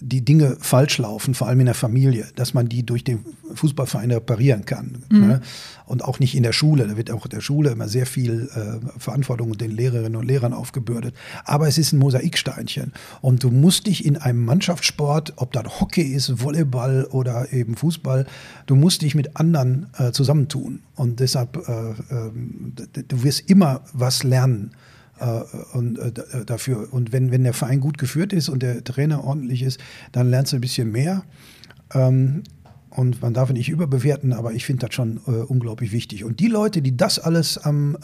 die Dinge falsch laufen, vor allem in der Familie, dass man die durch den Fußballverein reparieren kann. Mhm. Ne? Und auch nicht in der Schule. Da wird auch in der Schule immer sehr viel äh, Verantwortung den Lehrerinnen und Lehrern aufgebürdet. Aber es ist ein Mosaiksteinchen. Und du musst dich in einem Mannschaftssport, ob das Hockey ist, Volleyball oder eben Fußball, du musst dich mit anderen äh, zusammentun. Und deshalb, äh, ähm, du wirst immer was lernen. Äh, und äh, äh, dafür. Und wenn, wenn der Verein gut geführt ist und der Trainer ordentlich ist, dann lernst du ein bisschen mehr. Ähm, und man darf nicht überbewerten, aber ich finde das schon unglaublich wichtig. Und die Leute, die das alles am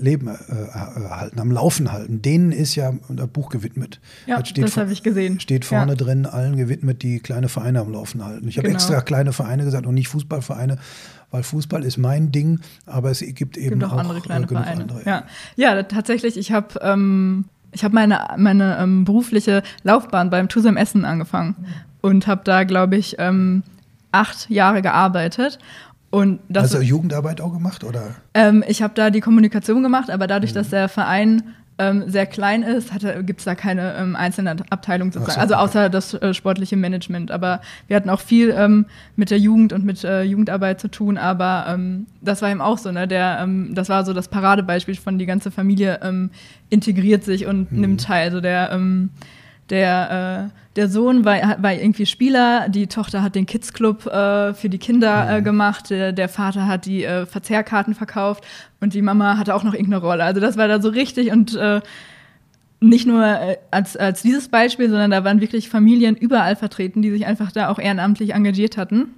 Leben halten, am Laufen halten, denen ist ja das Buch gewidmet. Ja, das, das habe ich gesehen. Steht vorne ja. drin, allen gewidmet, die kleine Vereine am Laufen halten. Ich habe genau. extra kleine Vereine gesagt und nicht Fußballvereine, weil Fußball ist mein Ding, aber es gibt eben gibt auch, auch, andere kleine äh, Vereine. Andere. Ja. ja, tatsächlich, ich habe ähm, ich habe meine, meine ähm, berufliche Laufbahn beim TUSEM Essen angefangen und habe da, glaube ich, ähm, acht Jahre gearbeitet. Und das, also Jugendarbeit auch gemacht, oder? Ähm, ich habe da die Kommunikation gemacht, aber dadurch, mhm. dass der Verein ähm, sehr klein ist, gibt es da keine ähm, einzelne Abteilung sozusagen. So, also außer das äh, sportliche Management. Aber wir hatten auch viel ähm, mit der Jugend und mit äh, Jugendarbeit zu tun. Aber ähm, das war eben auch so, ne? Der, ähm, das war so das Paradebeispiel von die ganze Familie ähm, integriert sich und mhm. nimmt teil. Also der der, äh, der Sohn war, war irgendwie Spieler, die Tochter hat den Kids Club äh, für die Kinder äh, mhm. gemacht, der, der, Vater hat die äh, Verzehrkarten verkauft und die Mama hatte auch noch irgendeine Rolle. Also das war da so richtig und äh, nicht nur äh, als, als dieses Beispiel, sondern da waren wirklich Familien überall vertreten, die sich einfach da auch ehrenamtlich engagiert hatten.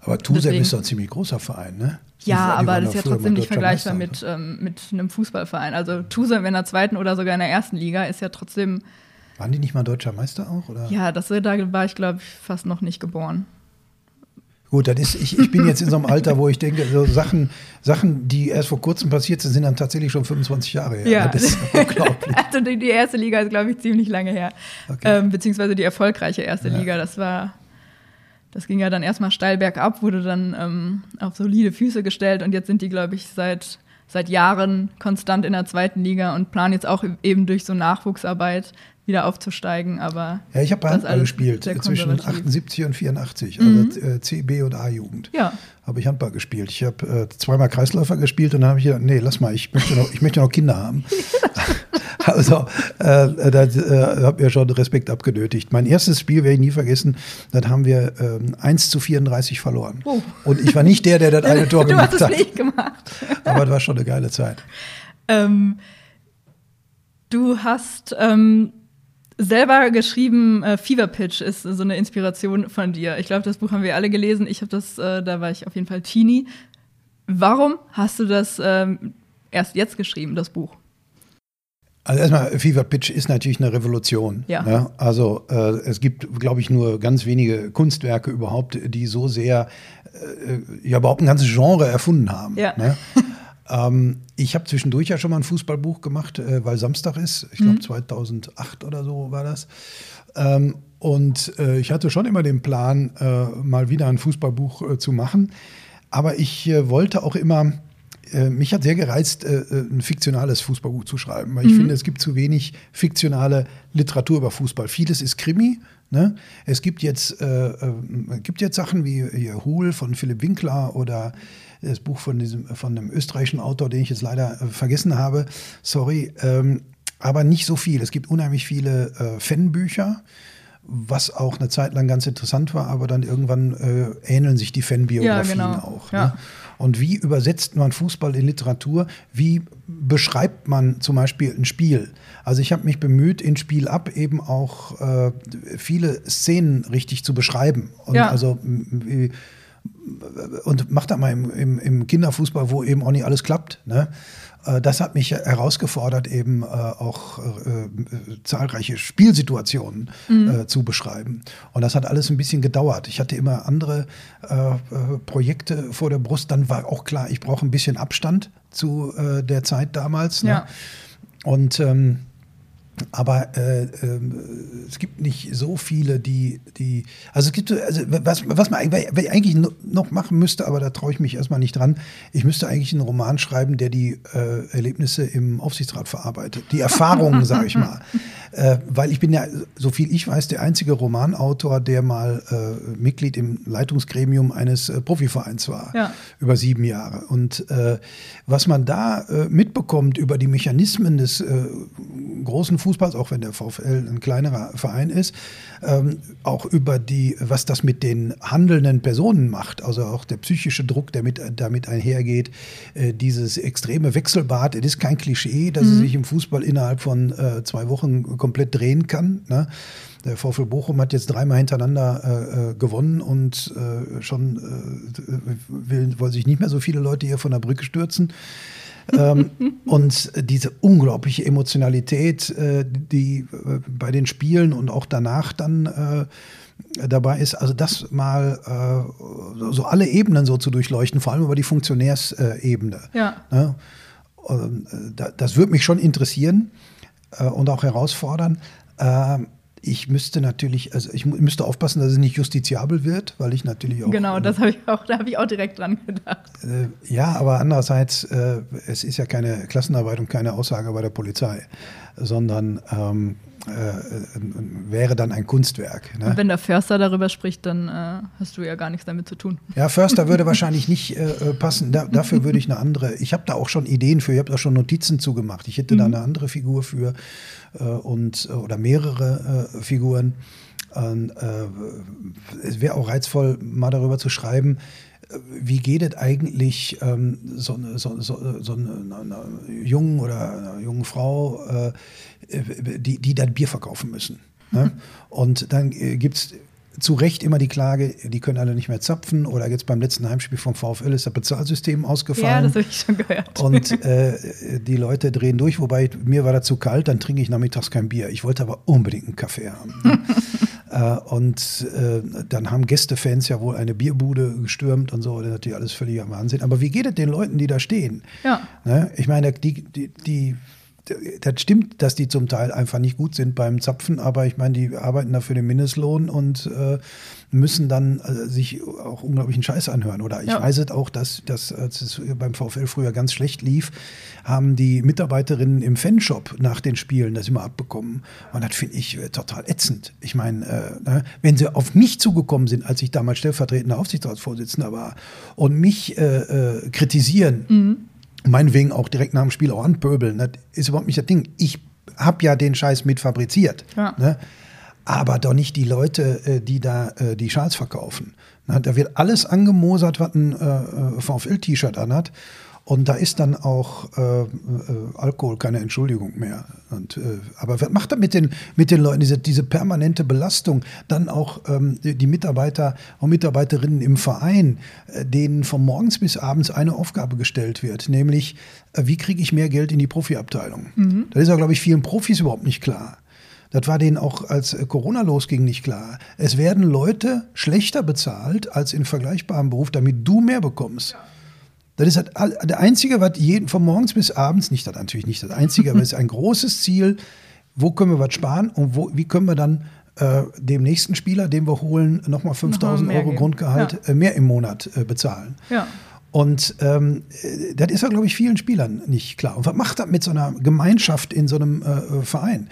Aber Tusem ist doch ein ziemlich großer Verein, ne? Ja, aber das ist ja trotzdem nicht vergleichbar mit, ähm, mit einem Fußballverein. Also Tusem in der zweiten oder sogar in der ersten Liga ist ja trotzdem. Waren die nicht mal deutscher Meister auch? Oder? Ja, das, da war ich, glaube ich, fast noch nicht geboren. Gut, das ist, ich, ich bin jetzt in so einem Alter, wo ich denke, so Sachen, Sachen, die erst vor kurzem passiert sind, sind dann tatsächlich schon 25 Jahre her. Ja, das ist [LAUGHS] unglaublich. also die, die, erste Liga ist, glaube ich, ziemlich lange her. Okay. Ähm, beziehungsweise die erfolgreiche erste ja. Liga. Das war, das ging ja dann erstmal steil bergab, wurde dann ähm, auf solide Füße gestellt und jetzt sind die, glaube ich, seit, seit Jahren konstant in der zweiten Liga und planen jetzt auch eben durch so Nachwuchsarbeit wieder aufzusteigen. Aber ja, ich habe Handball gespielt zwischen 78 und 84, also mhm. äh, C, B und A-Jugend. Ja. Habe ich Handball gespielt. Ich habe äh, zweimal Kreisläufer gespielt und dann habe ich gedacht, nee, lass mal, ich möchte noch, ich möchte noch Kinder haben. [LAUGHS] also äh, da äh, habe mir schon Respekt abgenötigt. Mein erstes Spiel werde ich nie vergessen. Das haben wir ähm, 1 zu 34 verloren. Oh. Und ich war nicht der, der das eine [LAUGHS] Tor gemacht hat. Du hast es nicht gemacht. Aber es war schon eine geile Zeit. Ähm, du hast ähm, selber geschrieben, äh, Fever Pitch ist so eine Inspiration von dir. Ich glaube, das Buch haben wir alle gelesen. Ich habe das, äh, da war ich auf jeden Fall Teenie. Warum hast du das ähm, erst jetzt geschrieben, das Buch? Also erstmal, Fever Pitch ist natürlich eine Revolution. Ja. Ne? Also äh, es gibt, glaube ich, nur ganz wenige Kunstwerke überhaupt, die so sehr äh, ja überhaupt ein ganzes Genre erfunden haben. Ja. Ne? [LAUGHS] Ähm, ich habe zwischendurch ja schon mal ein Fußballbuch gemacht, äh, weil Samstag ist. Ich glaube, mhm. 2008 oder so war das. Ähm, und äh, ich hatte schon immer den Plan, äh, mal wieder ein Fußballbuch äh, zu machen. Aber ich äh, wollte auch immer, äh, mich hat sehr gereizt, ein fiktionales Fußballbuch zu schreiben, weil ich mhm. finde, es gibt zu wenig fiktionale Literatur über Fußball. Vieles ist Krimi, Ne? Es gibt jetzt, äh, äh, gibt jetzt Sachen wie Huhl von Philipp Winkler oder das Buch von, diesem, von einem österreichischen Autor, den ich jetzt leider äh, vergessen habe. Sorry. Ähm, aber nicht so viel. Es gibt unheimlich viele äh, Fanbücher, was auch eine Zeit lang ganz interessant war, aber dann irgendwann äh, ähneln sich die Fanbiografien ja, genau. auch. Ne? Ja. Und wie übersetzt man Fußball in Literatur? Wie beschreibt man zum Beispiel ein Spiel? Also ich habe mich bemüht, in Spiel ab eben auch äh, viele Szenen richtig zu beschreiben. Und ja. also und mach da mal im, im, im, Kinderfußball, wo eben auch nicht alles klappt. Ne? Äh, das hat mich herausgefordert, eben äh, auch äh, zahlreiche Spielsituationen mhm. zu beschreiben. Und das hat alles ein bisschen gedauert. Ich hatte immer andere Projekte vor der Brust. Dann war auch klar, ich brauche ein bisschen Abstand zu der Zeit damals. Ne? Ja. Und ähm, aber äh, äh, es gibt nicht so viele, die, die also es gibt, also was, was man eigentlich noch machen müsste, aber da traue ich mich erstmal nicht dran, ich müsste eigentlich einen Roman schreiben, der die äh, Erlebnisse im Aufsichtsrat verarbeitet, die Erfahrungen, sage ich mal. [LAUGHS] Äh, weil ich bin ja, so viel ich weiß, der einzige Romanautor, der mal äh, Mitglied im Leitungsgremium eines äh, Profivereins war, ja. über sieben Jahre. Und was man da mitbekommt über die Mechanismen des großen Fußballs, Fußballs, auch wenn der VfL ein kleinerer Verein ist, ähm, auch über die, was das mit den handelnden Personen macht, also auch der psychische Druck, der mit, damit einhergeht, äh, dieses extreme Wechselbad, es ist kein Klischee, dass mhm. es sich im Fußball innerhalb von äh, zwei Wochen komplett drehen kann. Ne? Der VfL Bochum hat jetzt dreimal hintereinander äh, äh gewonnen und äh, schon äh, will, wollen sich nicht mehr so viele Leute hier von der Brücke stürzen ähm, und diese unglaubliche Emotionalität, äh, die äh, bei den Spielen und auch danach dann äh, dabei ist, also das mal äh, so alle Ebenen so zu durchleuchten, vor allem über die Funktionärsebene. Ja. Ne? Äh, das würde mich schon interessieren äh, und auch herausfordern. Ich müsste natürlich, also ich müsste aufpassen, dass es nicht justiziabel wird, weil ich natürlich auch. Genau, das habe ich auch, da habe ich auch direkt dran gedacht. Äh, ja, aber andererseits, äh, es ist ja keine Klassenarbeit und keine Aussage bei der Polizei, sondern ähm, äh, wäre dann ein Kunstwerk. Ne? Und wenn der Förster darüber spricht, dann äh, hast du ja gar nichts damit zu tun. Ja, Förster würde wahrscheinlich nicht äh, äh, passen. Da, dafür würde ich eine andere. Ich habe da auch schon Ideen für. Ich habe da schon Notizen zugemacht. Ich hätte mhm. da eine andere Figur für äh, und oder mehrere äh, Figuren. Und, es wäre auch reizvoll, mal darüber zu schreiben, wie geht es eigentlich ähm, so, eine, so, so, so eine, eine jungen oder einer jungen Frau, äh, die, die dann Bier verkaufen müssen. Ne? Und dann äh, gibt es zu Recht immer die Klage, die können alle nicht mehr zapfen oder jetzt beim letzten Heimspiel vom VfL ist das Bezahlsystem ausgefallen. Ja, das habe ich schon gehört. Und [LAUGHS] äh, die Leute drehen durch, wobei mir war das zu kalt, dann trinke ich nachmittags kein Bier. Ich wollte aber unbedingt einen Kaffee haben. Ne? [LAUGHS] Äh, und äh, dann haben Gästefans ja wohl eine Bierbude gestürmt und so. Das ist natürlich alles völliger Wahnsinn. Aber wie geht es den Leuten, die da stehen? Ja. Ne? Ich meine, die, die, die das stimmt, dass die zum Teil einfach nicht gut sind beim Zapfen, aber ich meine, die arbeiten da für den Mindestlohn und äh, müssen dann äh, sich auch unglaublichen Scheiß anhören. Oder ich ja. weiß es auch, dass, dass als es beim VfL früher ganz schlecht lief, haben die Mitarbeiterinnen im Fanshop nach den Spielen das immer abbekommen. Und das finde ich äh, total ätzend. Ich meine, äh, ne, wenn sie auf mich zugekommen sind, als ich damals stellvertretender Aufsichtsratsvorsitzender war und mich äh, äh, kritisieren, mhm meinetwegen auch direkt nach dem Spiel auch anpöbeln. Das ist überhaupt nicht das Ding. Ich habe ja den Scheiß mit fabriziert. Ja. Ne? Aber doch nicht die Leute, äh, die da äh, die Schals verkaufen. Da wird alles angemosert, was ein äh, VfL-T-Shirt anhat. Und da ist dann auch äh, äh, Alkohol keine Entschuldigung mehr. Und, äh, aber was macht er mit den, mit den Leuten, diese, diese permanente Belastung? Dann auch ähm, die, Mitarbeiter und Mitarbeiterinnen im Verein, äh, denen von morgens bis abends eine Aufgabe gestellt wird, nämlich, äh, wie kriege ich mehr Geld in die Profiabteilung? Mhm. Das ist ja, glaube ich, vielen Profis überhaupt nicht klar. Das war denen auch, als äh, Corona losging, nicht klar. Es werden Leute schlechter bezahlt als in vergleichbarem Beruf, damit du mehr bekommst. Ja. Das ist halt der einzige, was jeden, von morgens bis abends, nicht das natürlich nicht das einzige, aber es ist ein großes Ziel, wo können wir was sparen und wo, wie können wir dann äh, dem nächsten Spieler, den wir holen, nochmal 5000 Euro geben. Grundgehalt ja. äh, mehr im Monat äh, bezahlen. Ja. Und ähm, äh, das ist ja, glaube ich, vielen Spielern nicht klar. Und was macht das mit so einer Gemeinschaft in so einem äh, Verein?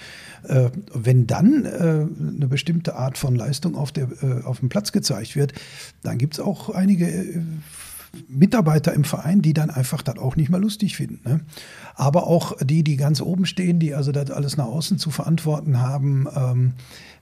Äh, wenn dann eine bestimmte Art von Leistung auf, der, auf dem Platz gezeigt wird, dann gibt es auch einige Mitarbeiter im Verein, die dann einfach das auch nicht mehr lustig finden. Ne? Aber auch die, die ganz oben stehen, die also das alles nach außen zu verantworten haben ähm,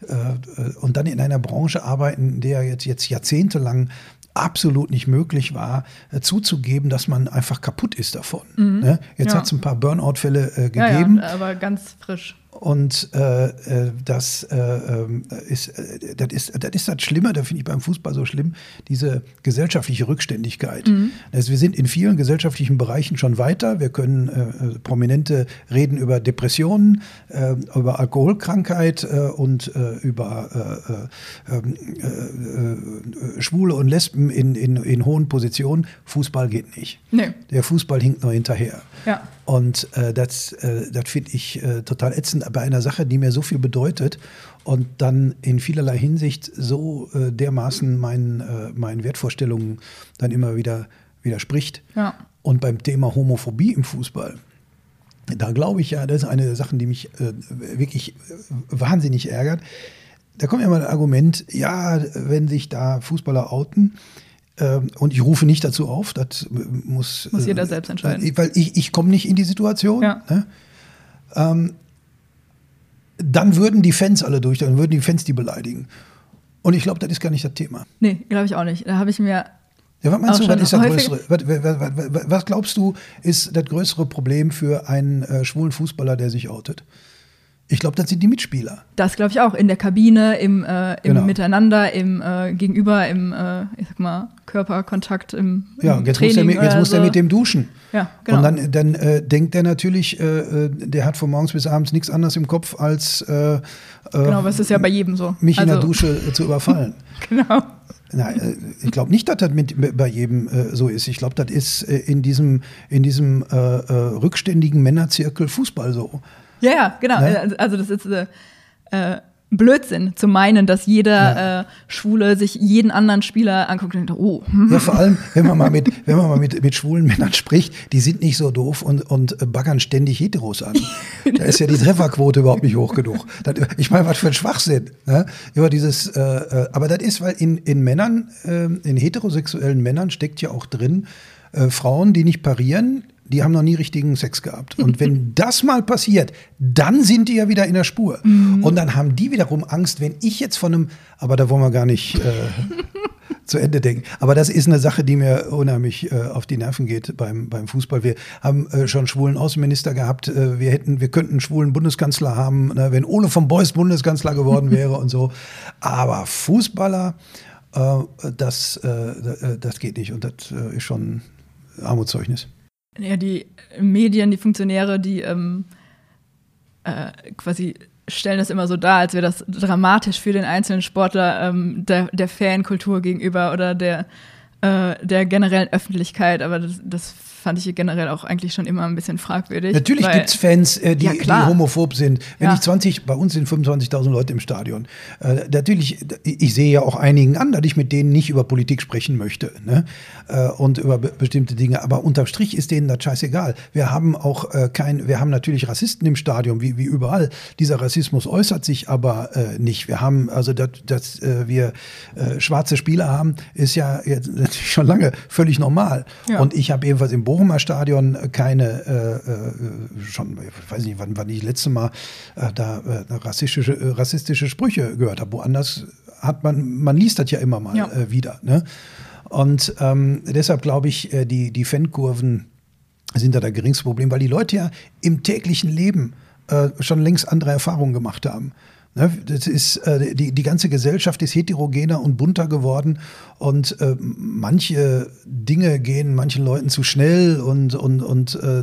äh, und dann in einer Branche arbeiten, der jetzt, jetzt jahrzehntelang absolut nicht möglich war, äh, zuzugeben, dass man einfach kaputt ist davon. Mhm. Ne? Jetzt ja. hat es ein paar Burnout-Fälle äh, gegeben. Ja, ja, aber ganz frisch. Und äh, äh, das, äh, ähm, ist, äh, das, ist, das ist das Schlimme, da finde ich beim Fußball so schlimm, diese gesellschaftliche Rückständigkeit. Mhm. Also wir sind in vielen gesellschaftlichen Bereichen schon weiter. Wir können äh, äh Prominente reden über Depressionen, über Alkoholkrankheit und über ähm, Schwule und Lesben in, in, in hohen Positionen. Fußball geht nicht. Nee. Der Fußball hinkt nur hinterher. Ja. Und das, das finde ich total ätzend bei einer Sache, die mir so viel bedeutet und dann in vielerlei Hinsicht so äh, dermaßen meinen, äh, meinen Wertvorstellungen dann immer wieder widerspricht. Ja. Und beim Thema Homophobie im Fußball, da glaube ich ja, das ist eine der Sachen, die mich äh, wirklich wahnsinnig ärgert. Da kommt ja mal ein Argument, ja, wenn sich da Fußballer outen, ähm, und ich rufe nicht dazu auf, das muss, muss jeder äh, selbst entscheiden. Weil ich, ich komme nicht in die Situation. Ja. Ne? Ähm, dann würden die Fans alle durch, dann würden die Fans die beleidigen. Und ich glaube, das ist gar nicht das Thema. Nee, glaube ich auch nicht. Da habe ich mir. Ja, was meinst du, was ist das größere? Was, was, was, glaubst du, ist das größere Problem für einen äh, schwulen Fußballer, der sich outet? Ich glaube, das sind die Mitspieler. Das glaube ich auch. In der Kabine, im, äh, im genau. Miteinander, im äh, Gegenüber, im, äh, ich sag mal, Körperkontakt, im, ja, im jetzt Training. Muss er, jetzt muss so. er mit dem duschen. Ja, genau. Und dann, dann äh, denkt er natürlich, äh, äh, der hat von morgens bis abends nichts anderes im Kopf, als genau, aber es ist ja bei jedem so. mich also. in der also Dusche zu überfallen. [LAUGHS] genau. Nein, ich glaube nicht, dass das mit, bei jedem äh, so ist. Ich glaube, das ist äh, in diesem, in diesem äh, rückständigen Männerzirkel Fußball so. Ja, ja, genau. Ne? Also, also das ist äh, äh Blödsinn zu meinen, dass jeder ja. äh, Schwule sich jeden anderen Spieler anguckt und denkt, oh. [LAUGHS] Ja, vor allem, wenn man mal mit, wenn man mal mit, mit schwulen Männern spricht, die sind nicht so doof und, und baggern ständig Heteros an. da ist ja die Trefferquote überhaupt nicht hoch genug. Das, ich meine, was für ein Schwachsinn. Ne? Über dieses, äh, äh, aber das ist, weil in, in Männern, äh, in heterosexuellen Männern steckt ja auch drin, äh, Frauen, die nicht parieren, die haben noch nie richtigen Sex gehabt. [LAUGHS] Und wenn das mal passiert, dann sind die ja wieder in der Spur. Mhm. Und dann haben die wiederum Angst, wenn ich jetzt von einem, aber da wollen wir gar nicht äh, [LAUGHS] zu Ende denken. Aber das ist eine Sache, die mir unheimlich äh, auf die Nerven geht beim, beim Fußball. Wir haben äh, schon schwulen Außenminister gehabt. Äh, wir hätten, wir könnten einen schwulen Bundeskanzler haben, ne, wenn Ole von Beuys Bundeskanzler geworden [LAUGHS] wäre und so. Aber Fußballer, äh, das, äh, das geht nicht. Und das ist schon Armutszeugnis. Ja, die Medien, die Funktionäre, die ähm, äh, quasi stellen das immer so dar, als wäre das dramatisch für den einzelnen Sportler ähm, der, der Fankultur gegenüber oder der, äh, der generellen Öffentlichkeit. Aber das, das fand ich generell auch eigentlich schon immer ein bisschen fragwürdig. Natürlich gibt es Fans, äh, die, ja, die, homophob sind. Wenn ja. ich 20, bei uns sind 25.000 Leute im Stadion. Äh, natürlich, ich sehe ja auch einigen an, dass ich mit denen nicht über Politik sprechen möchte ne? äh, und über be bestimmte Dinge. Aber unterm Strich ist denen das scheißegal. Wir haben auch äh, kein, wir haben natürlich Rassisten im Stadion, wie, wie überall. Dieser Rassismus äußert sich aber äh, nicht. Wir haben, also dass, dass äh, wir schwarze Spieler haben, ist ja jetzt [LAUGHS] schon lange völlig normal. Ja. Und ich habe ebenfalls im Boden Bochumer Stadion keine, äh, äh, schon, ich weiß nicht, wann, wann ich das letzte Mal äh, da äh, rassistische, äh, rassistische Sprüche gehört habe. Woanders hat man, man liest das ja immer mal ja. Äh, wieder. Ne? Und ähm, deshalb glaube ich, die, die Fankurven sind da das geringste Problem, weil die Leute ja im täglichen Leben schon längst andere Erfahrungen gemacht haben. Ne, das ist, äh, die, die ganze Gesellschaft ist heterogener und bunter geworden und äh, manche Dinge gehen manchen Leuten zu schnell und, und, und äh,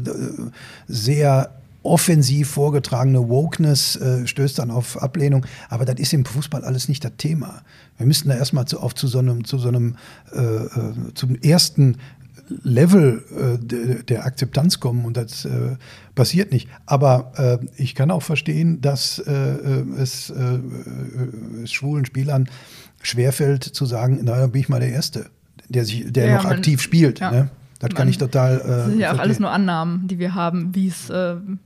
sehr offensiv vorgetragene Wokeness äh, stößt dann auf Ablehnung. Aber das ist im Fußball alles nicht das Thema. Wir müssten da erstmal zu, auf zu so einem, zu so einem äh, äh zum ersten Level äh, de, der Akzeptanz kommen und das äh, passiert nicht. Aber äh, ich kann auch verstehen, dass äh, äh, es äh, schwulen Spielern schwerfällt zu sagen, naja, bin ich mal der Erste, der sich, der ja, noch man, aktiv spielt. Ja. Ne? Das kann man, ich total. das sind ja auch verstehen. alles nur Annahmen, die wir haben, wie es,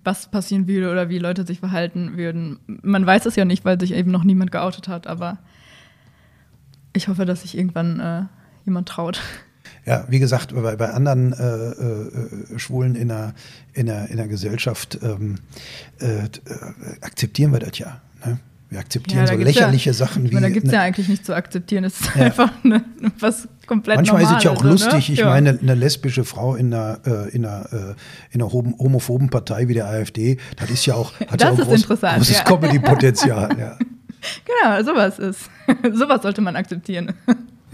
was passieren würde oder wie Leute sich verhalten würden. Man weiß es ja nicht, weil sich eben noch niemand geoutet hat, aber ich hoffe, dass sich irgendwann jemand traut. Ja, wie gesagt, bei, bei anderen äh, äh, Schwulen in der, in der, in der Gesellschaft ähm, äh, akzeptieren wir das ja. Ne? Wir akzeptieren ja, so lächerliche ja, Sachen wie. Meine, da gibt es ne, ja eigentlich nicht zu akzeptieren. Es ist ja. einfach ne, was komplett Manchmal Normales, ist es ja auch ne? lustig. Ich meine, eine lesbische Frau in einer, äh, in einer, äh, in einer homophoben Partei wie der AfD, das ist ja auch, [LAUGHS] hat das ja auch groß, großes Comedy-Potenzial. [LAUGHS] ja. Genau, sowas ist. [LAUGHS] sowas sollte man akzeptieren.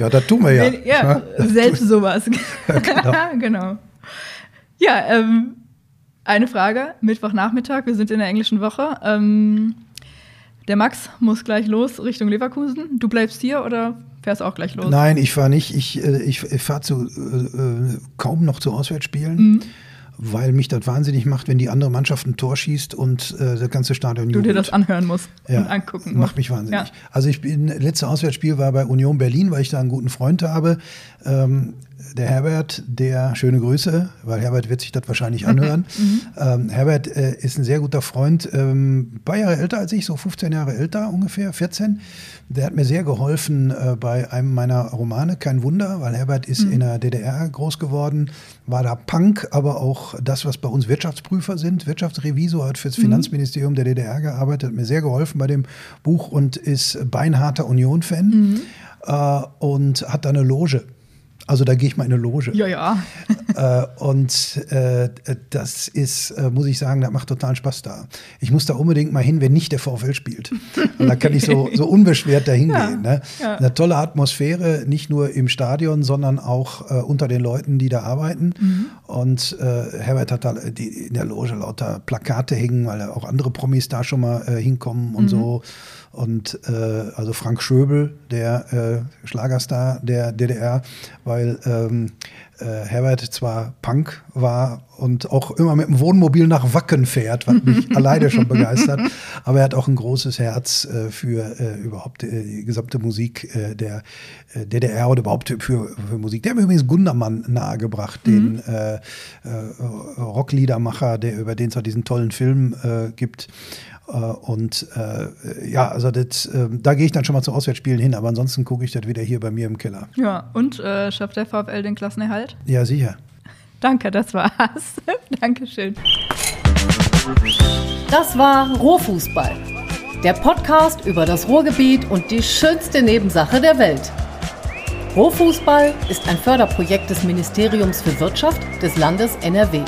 Ja, das tun wir ja. Ja, [LAUGHS] selbst sowas. Ja, [LAUGHS] genau. genau. Ja, ähm, eine Frage. Mittwochnachmittag, wir sind in der englischen Woche. Ähm, der Max muss gleich los Richtung Leverkusen. Du bleibst hier oder fährst auch gleich los? Nein, ich fahre nicht. Ich, äh, ich, ich fahre äh, äh, kaum noch zu Auswärtsspielen. Mhm weil mich das wahnsinnig macht, wenn die andere Mannschaft ein Tor schießt und äh, das ganze Stadion jubelt. Du dir das anhören musst ja, und angucken musst. Macht mich wahnsinnig. Ja. Also ich bin, letzte Auswärtsspiel war bei Union Berlin, weil ich da einen guten Freund habe. Ähm, der Herbert, der schöne Grüße, weil Herbert wird sich das wahrscheinlich anhören. [LAUGHS] mhm. ähm, Herbert äh, ist ein sehr guter Freund, ähm, ein paar Jahre älter als ich, so 15 Jahre älter ungefähr, 14. Der hat mir sehr geholfen äh, bei einem meiner Romane, kein Wunder, weil Herbert ist mhm. in der DDR groß geworden, war da Punk, aber auch das, was bei uns Wirtschaftsprüfer sind. Wirtschaftsrevisor hat fürs mhm. Finanzministerium der DDR gearbeitet, hat mir sehr geholfen bei dem Buch und ist beinharter Union-Fan mhm. äh, und hat da eine Loge. Also da gehe ich mal in eine Loge. Ja, ja. äh, und äh, das ist, äh, muss ich sagen, das macht total Spaß da. Ich muss da unbedingt mal hin, wenn nicht der VfL spielt. Und da kann ich so, so unbeschwert da hingehen. Ja, ne? ja. Eine tolle Atmosphäre, nicht nur im Stadion, sondern auch äh, unter den Leuten, die da arbeiten. Mhm. Und äh, Herbert hat da die, in der Loge lauter Plakate hängen, weil auch andere Promis da schon mal äh, hinkommen und mhm. so. Und äh, also Frank Schöbel, der äh, Schlagerstar der DDR, weil ähm, äh, Herbert zwar Punk war und auch immer mit dem Wohnmobil nach Wacken fährt, was mich [LAUGHS] alleine schon begeistert, aber er hat auch ein großes Herz äh, für äh, überhaupt äh, die gesamte Musik äh, der äh, DDR oder überhaupt für, für Musik. Der hat mir übrigens Gundermann nahegebracht, mhm. den Rockliedermacher, der über den es auch diesen tollen Film gibt. Und äh, ja, also das, äh, da gehe ich dann schon mal zu Auswärtsspielen hin, aber ansonsten gucke ich das wieder hier bei mir im Keller. Ja, und äh, schafft der VfL den Klassenerhalt? Ja, sicher. Danke, das war's. [LAUGHS] Dankeschön. Das war Ruhrfußball, der Podcast über das Ruhrgebiet und die schönste Nebensache der Welt. Ruhrfußball ist ein Förderprojekt des Ministeriums für Wirtschaft des Landes NRW.